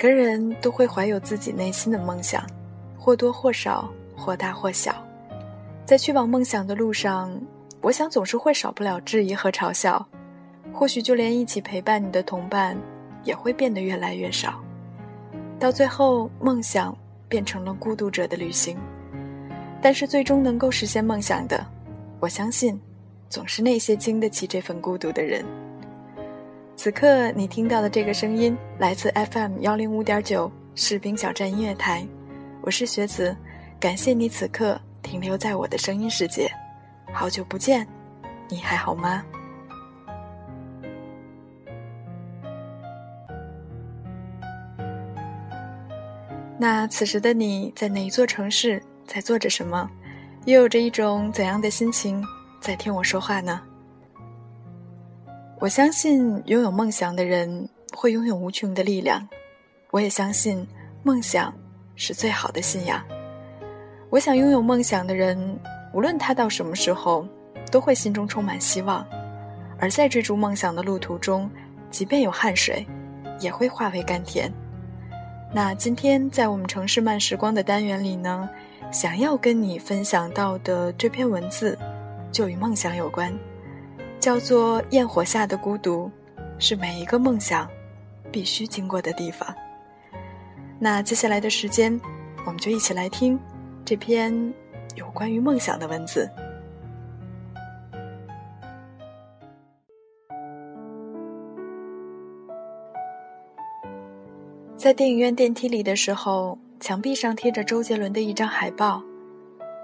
个人都会怀有自己内心的梦想，或多或少，或大或小。在去往梦想的路上，我想总是会少不了质疑和嘲笑。或许就连一起陪伴你的同伴，也会变得越来越少。到最后，梦想变成了孤独者的旅行。但是最终能够实现梦想的，我相信，总是那些经得起这份孤独的人。此刻你听到的这个声音来自 FM 幺零五点九士兵小站音乐台，我是学子，感谢你此刻停留在我的声音世界，好久不见，你还好吗？那此时的你在哪一座城市，在做着什么，又有着一种怎样的心情在听我说话呢？我相信拥有梦想的人会拥有无穷的力量，我也相信梦想是最好的信仰。我想拥有梦想的人，无论他到什么时候，都会心中充满希望。而在追逐梦想的路途中，即便有汗水，也会化为甘甜。那今天在我们城市慢时光的单元里呢，想要跟你分享到的这篇文字，就与梦想有关。叫做焰火下的孤独，是每一个梦想必须经过的地方。那接下来的时间，我们就一起来听这篇有关于梦想的文字。在电影院电梯里的时候，墙壁上贴着周杰伦的一张海报。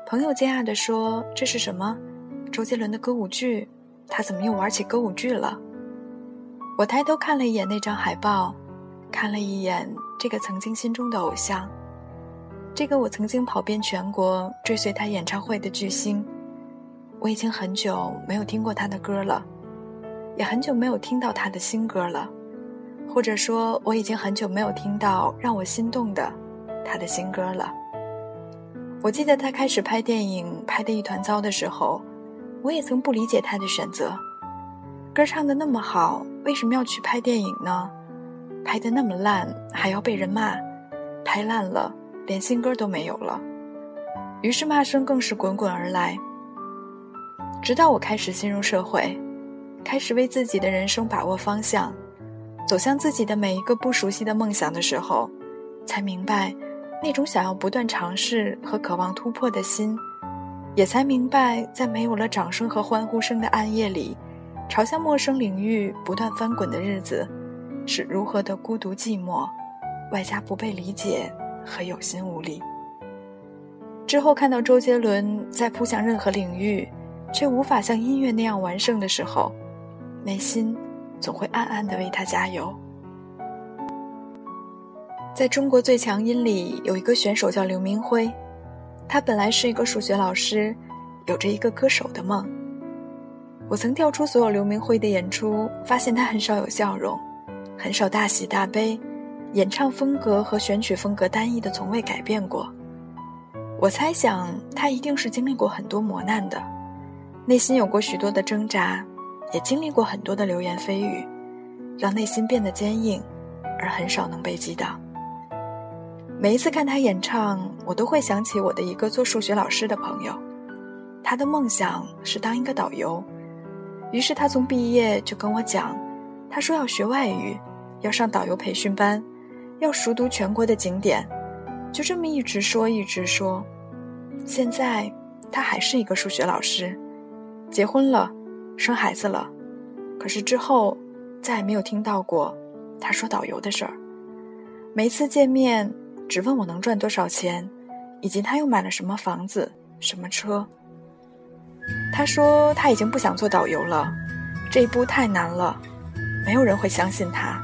朋友惊讶地说：“这是什么？周杰伦的歌舞剧？”他怎么又玩起歌舞剧了？我抬头看了一眼那张海报，看了一眼这个曾经心中的偶像，这个我曾经跑遍全国追随他演唱会的巨星。我已经很久没有听过他的歌了，也很久没有听到他的新歌了，或者说，我已经很久没有听到让我心动的他的新歌了。我记得他开始拍电影拍得一团糟的时候。我也曾不理解他的选择，歌唱的那么好，为什么要去拍电影呢？拍的那么烂，还要被人骂，拍烂了连新歌都没有了。于是骂声更是滚滚而来。直到我开始进入社会，开始为自己的人生把握方向，走向自己的每一个不熟悉的梦想的时候，才明白，那种想要不断尝试和渴望突破的心。也才明白，在没有了掌声和欢呼声的暗夜里，朝向陌生领域不断翻滚的日子，是如何的孤独寂寞，外加不被理解和有心无力。之后看到周杰伦在扑向任何领域，却无法像音乐那样完胜的时候，内心总会暗暗的为他加油。在中国最强音里，有一个选手叫刘明辉。他本来是一个数学老师，有着一个歌手的梦。我曾调出所有刘明辉的演出，发现他很少有笑容，很少大喜大悲，演唱风格和选曲风格单一的从未改变过。我猜想他一定是经历过很多磨难的，内心有过许多的挣扎，也经历过很多的流言蜚语，让内心变得坚硬，而很少能被击倒。每一次看他演唱，我都会想起我的一个做数学老师的朋友，他的梦想是当一个导游，于是他从毕业就跟我讲，他说要学外语，要上导游培训班，要熟读全国的景点，就这么一直说一直说，现在他还是一个数学老师，结婚了，生孩子了，可是之后再也没有听到过他说导游的事儿，每次见面。只问我能赚多少钱，以及他又买了什么房子、什么车。他说他已经不想做导游了，这一步太难了，没有人会相信他，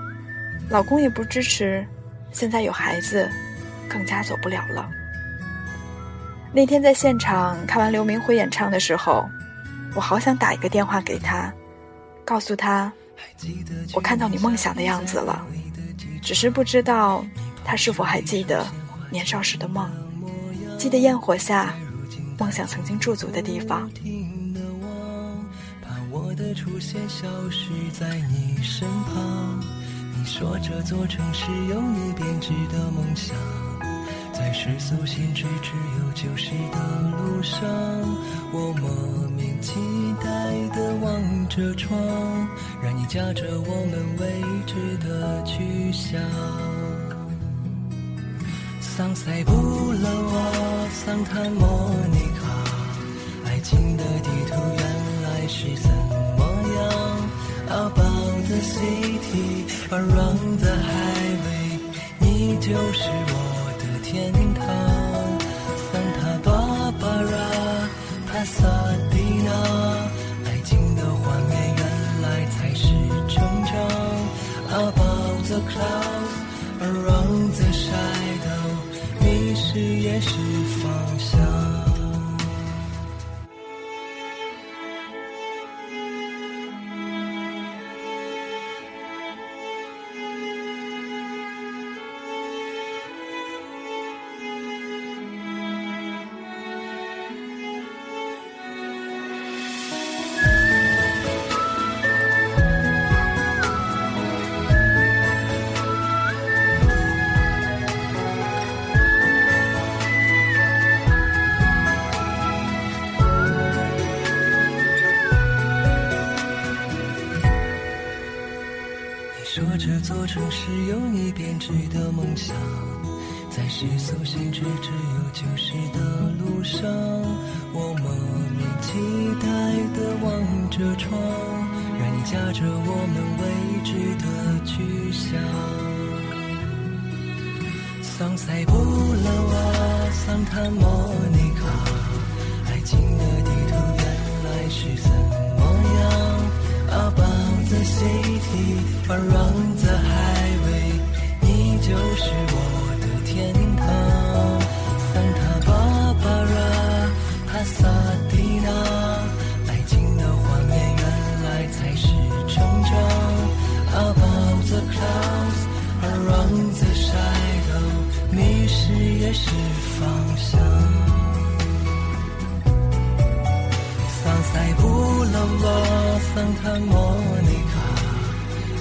老公也不支持，现在有孩子，更加走不了了。那天在现场看完刘明辉演唱的时候，我好想打一个电话给他，告诉他，我看到你梦想的样子了，只是不知道他是否还记得年少时的梦，记得焰火下梦想曾经驻足的地方。出现消失在你身旁，你说这座城市有你编织的梦想，在世俗限制只有旧时的路上，我莫名期待地望着窗，让你驾着我们未知的去向。桑塞布勒瓦桑塔莫尼卡，爱情的地图原来是怎么样？About the city。Around the highway，你就是我的天堂。Santa Barbara，帕萨迪纳，爱情的画面原来才是成长。Above the clouds 也是方向。城市有你编织的梦想，在世俗限制只有旧时的路上，我莫名期待的望着窗，让你驾着我们未知的去向。桑塞布勒瓦桑塔莫尼卡，爱情的地图原来是怎？About the city around the highway，你。就是我的天堂，Santa Barbara，帕萨迪纳，爱情的画面原来才是成长。Above the clouds，around the shadow，迷失也是方向。桑塞布勒瓦桑塔莫尼卡，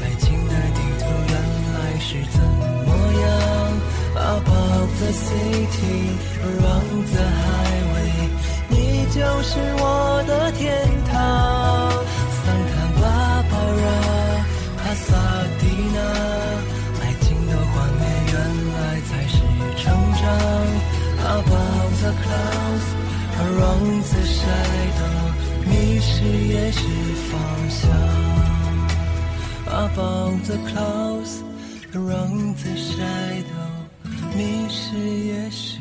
爱情的地图原来是怎么样？Above the city, around the highway，你就是我的天堂。桑塔巴巴拉帕萨迪纳，爱情的画面原来才是成长。Above the clouds, around the shadow，迷失也是方向。Above the clouds, around the shadow。迷失也是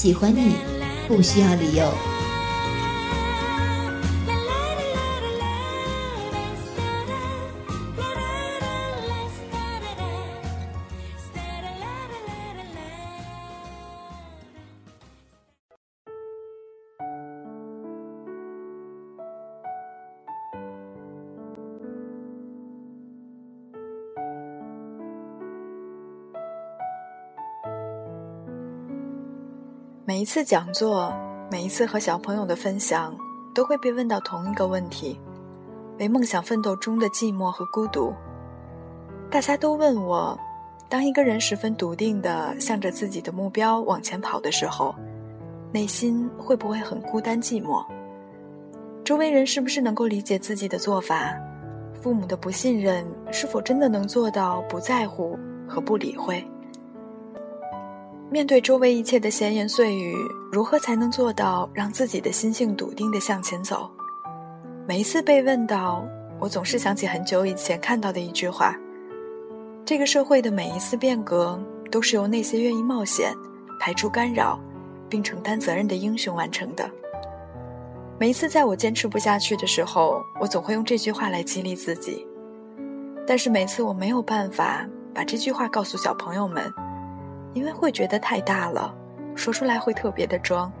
喜欢你不需要理由。每一次讲座，每一次和小朋友的分享，都会被问到同一个问题：为梦想奋斗中的寂寞和孤独。大家都问我，当一个人十分笃定地向着自己的目标往前跑的时候，内心会不会很孤单寂寞？周围人是不是能够理解自己的做法？父母的不信任是否真的能做到不在乎和不理会？面对周围一切的闲言碎语，如何才能做到让自己的心性笃定地向前走？每一次被问到，我总是想起很久以前看到的一句话：这个社会的每一次变革，都是由那些愿意冒险、排除干扰，并承担责任的英雄完成的。每一次在我坚持不下去的时候，我总会用这句话来激励自己。但是每次我没有办法把这句话告诉小朋友们。因为会觉得太大了，说出来会特别的装。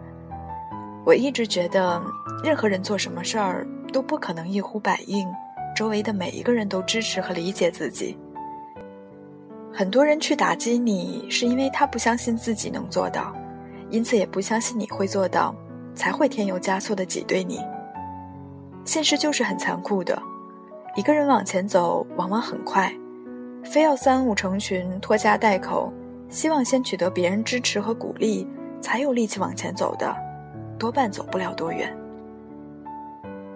我一直觉得，任何人做什么事儿都不可能一呼百应，周围的每一个人都支持和理解自己。很多人去打击你，是因为他不相信自己能做到，因此也不相信你会做到，才会添油加醋的挤兑你。现实就是很残酷的，一个人往前走往往很快，非要三五成群拖家带口。希望先取得别人支持和鼓励，才有力气往前走的，多半走不了多远。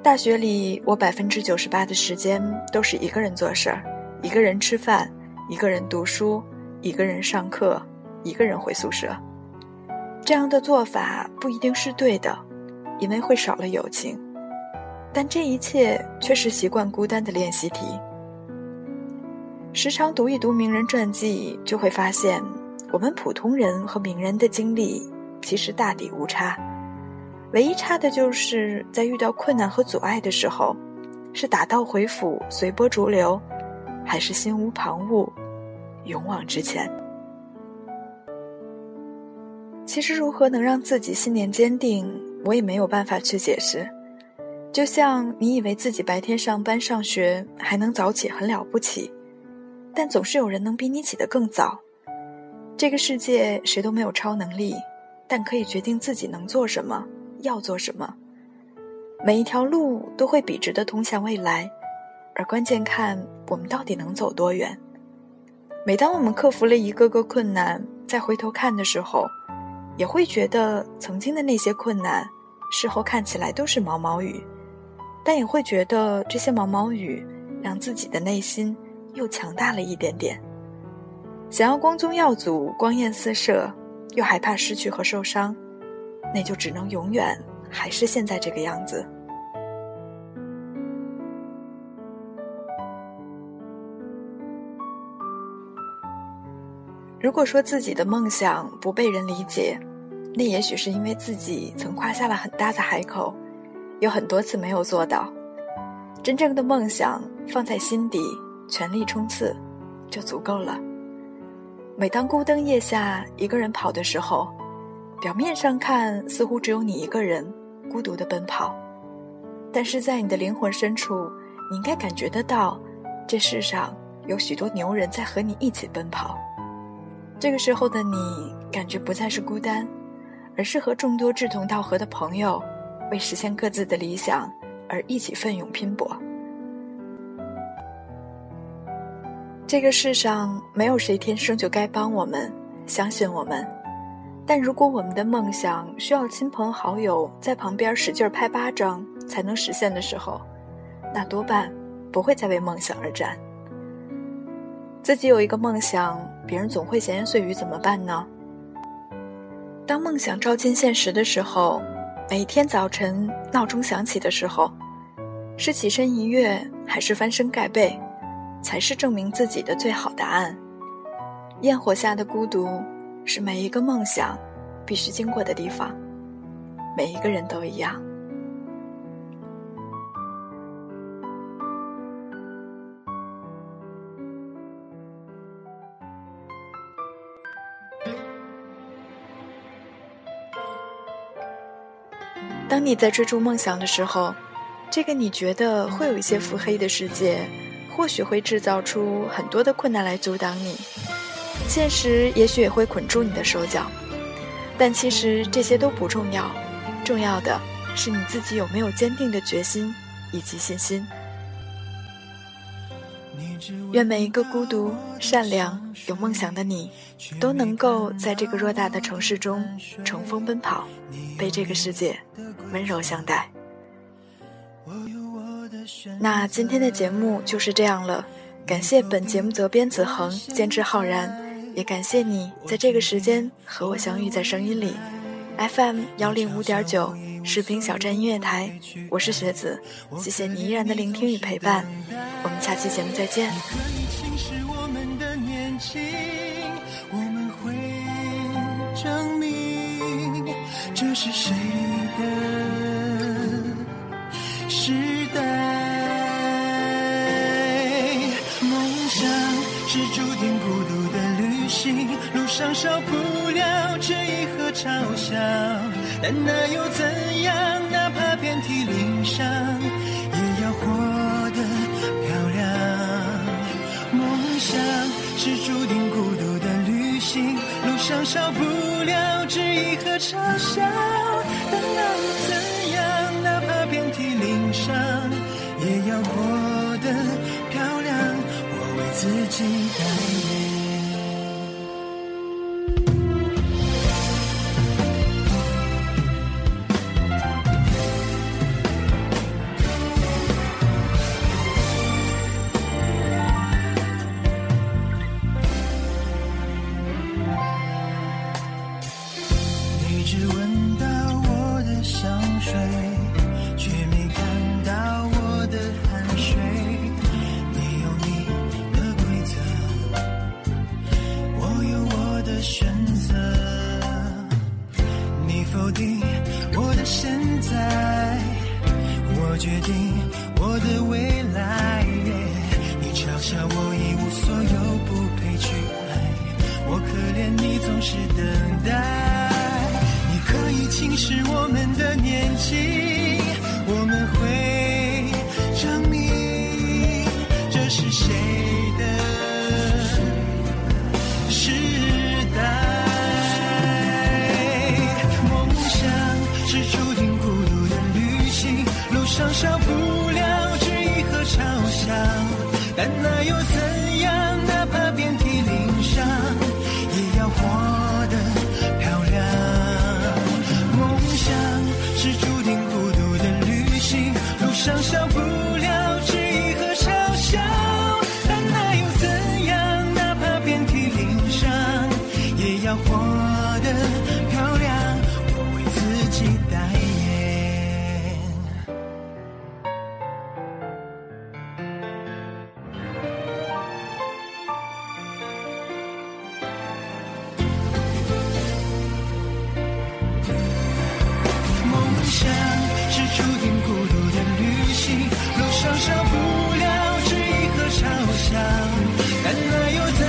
大学里，我百分之九十八的时间都是一个人做事儿，一个人吃饭，一个人读书，一个人上课，一个人回宿舍。这样的做法不一定是对的，因为会少了友情，但这一切却是习惯孤单的练习题。时常读一读名人传记，就会发现。我们普通人和名人的经历其实大抵无差，唯一差的就是在遇到困难和阻碍的时候，是打道回府随波逐流，还是心无旁骛，勇往直前。其实如何能让自己信念坚定，我也没有办法去解释。就像你以为自己白天上班上学还能早起很了不起，但总是有人能比你起得更早。这个世界谁都没有超能力，但可以决定自己能做什么，要做什么。每一条路都会笔直的通向未来，而关键看我们到底能走多远。每当我们克服了一个个困难，再回头看的时候，也会觉得曾经的那些困难，事后看起来都是毛毛雨，但也会觉得这些毛毛雨让自己的内心又强大了一点点。想要光宗耀祖、光焰四射，又害怕失去和受伤，那就只能永远还是现在这个样子。如果说自己的梦想不被人理解，那也许是因为自己曾夸下了很大的海口，有很多次没有做到。真正的梦想放在心底，全力冲刺，就足够了。每当孤灯夜下，一个人跑的时候，表面上看似乎只有你一个人孤独的奔跑，但是在你的灵魂深处，你应该感觉得到，这世上有许多牛人在和你一起奔跑。这个时候的你，感觉不再是孤单，而是和众多志同道合的朋友，为实现各自的理想而一起奋勇拼搏。这个世上没有谁天生就该帮我们，相信我们。但如果我们的梦想需要亲朋好友在旁边使劲拍巴掌才能实现的时候，那多半不会再为梦想而战。自己有一个梦想，别人总会闲言碎语，怎么办呢？当梦想照进现实的时候，每天早晨闹钟响起的时候，是起身一跃，还是翻身盖被？才是证明自己的最好答案。焰火下的孤独，是每一个梦想必须经过的地方。每一个人都一样。当你在追逐梦想的时候，这个你觉得会有一些腹黑的世界。或许会制造出很多的困难来阻挡你，现实也许也会捆住你的手脚，但其实这些都不重要，重要的是你自己有没有坚定的决心以及信心。愿每一个孤独、善良、有梦想的你，都能够在这个偌大的城市中乘风奔跑，被这个世界温柔相待。那今天的节目就是这样了，感谢本节目责编子恒，监制浩然，也感谢你在这个时间和我相遇在声音里，FM 幺零五点九士兵小站音乐台，我是雪子，谢谢你依然的聆听与陪伴，我们下期节目再见。这是谁上少不了质疑和嘲笑，但那又怎样？代。你可以轻视我们的年纪，我们会证明这是谁的时代。梦想是注定孤独的旅行，路上少不了质疑和嘲笑，但那又怎？想象不 you